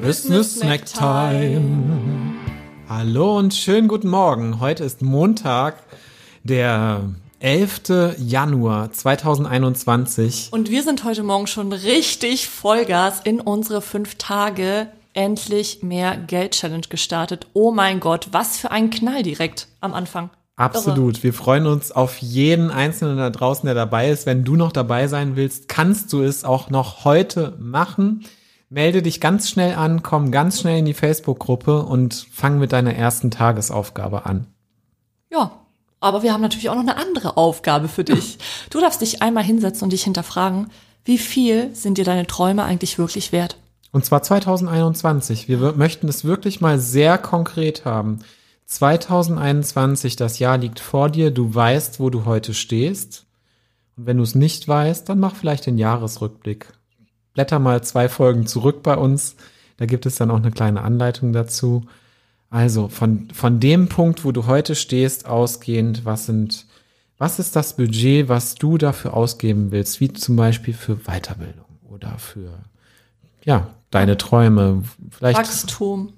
Business Snack Time. Hallo und schönen guten Morgen. Heute ist Montag, der 11. Januar 2021. Und wir sind heute Morgen schon richtig Vollgas in unsere fünf Tage endlich mehr Geld Challenge gestartet. Oh mein Gott, was für ein Knall direkt am Anfang. Absolut. Irre. Wir freuen uns auf jeden Einzelnen da draußen, der dabei ist. Wenn du noch dabei sein willst, kannst du es auch noch heute machen. Melde dich ganz schnell an, komm ganz schnell in die Facebook-Gruppe und fang mit deiner ersten Tagesaufgabe an. Ja, aber wir haben natürlich auch noch eine andere Aufgabe für dich. Du darfst dich einmal hinsetzen und dich hinterfragen, wie viel sind dir deine Träume eigentlich wirklich wert? Und zwar 2021. Wir möchten es wirklich mal sehr konkret haben. 2021, das Jahr liegt vor dir, du weißt, wo du heute stehst. Und wenn du es nicht weißt, dann mach vielleicht den Jahresrückblick. Blätter mal zwei Folgen zurück bei uns. Da gibt es dann auch eine kleine Anleitung dazu. Also von, von dem Punkt, wo du heute stehst, ausgehend, was sind, was ist das Budget, was du dafür ausgeben willst, wie zum Beispiel für Weiterbildung oder für, ja, deine Träume, vielleicht. Wachstum,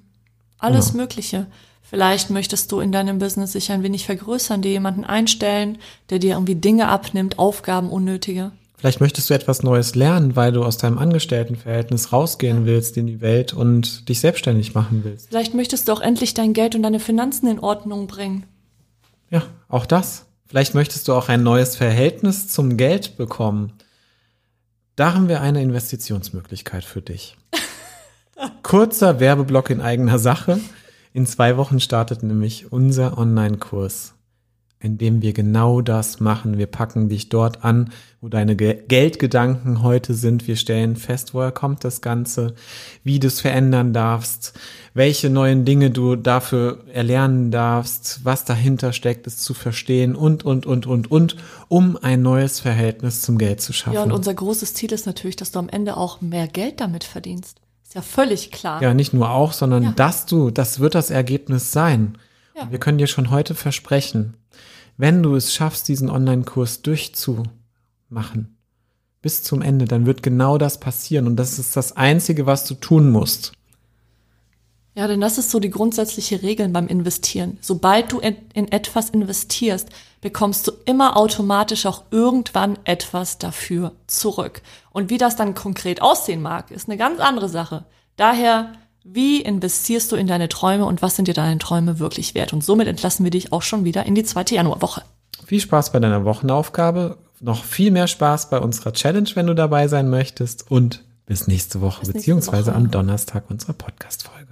alles genau. Mögliche. Vielleicht möchtest du in deinem Business sich ein wenig vergrößern, dir jemanden einstellen, der dir irgendwie Dinge abnimmt, Aufgaben unnötige. Vielleicht möchtest du etwas Neues lernen, weil du aus deinem Angestelltenverhältnis rausgehen willst in die Welt und dich selbstständig machen willst. Vielleicht möchtest du auch endlich dein Geld und deine Finanzen in Ordnung bringen. Ja, auch das. Vielleicht möchtest du auch ein neues Verhältnis zum Geld bekommen. Da haben wir eine Investitionsmöglichkeit für dich. Kurzer Werbeblock in eigener Sache. In zwei Wochen startet nämlich unser Online-Kurs, in dem wir genau das machen. Wir packen dich dort an, wo deine Ge Geldgedanken heute sind. Wir stellen fest, woher kommt das Ganze, wie du es verändern darfst, welche neuen Dinge du dafür erlernen darfst, was dahinter steckt, es zu verstehen und, und, und, und, und, um ein neues Verhältnis zum Geld zu schaffen. Ja, und unser großes Ziel ist natürlich, dass du am Ende auch mehr Geld damit verdienst. Ist ja völlig klar. Ja, nicht nur auch, sondern ja. dass du, das wird das Ergebnis sein. Ja. wir können dir schon heute versprechen, wenn du es schaffst, diesen Online-Kurs durchzumachen, bis zum Ende, dann wird genau das passieren. Und das ist das Einzige, was du tun musst. Ja, denn das ist so die grundsätzliche Regel beim Investieren. Sobald du in, in, etwas investierst, bekommst du immer automatisch auch irgendwann etwas dafür zurück. Und wie das dann konkret aussehen mag, ist eine ganz andere Sache. Daher, wie investierst du in deine Träume und was sind dir deine Träume wirklich wert? Und somit entlassen wir dich auch schon wieder in die zweite Januarwoche. Viel Spaß bei deiner Wochenaufgabe, noch viel mehr Spaß bei unserer Challenge, wenn du dabei sein möchtest und bis nächste Woche, bis nächste beziehungsweise Woche. am Donnerstag unserer Podcast-Folge.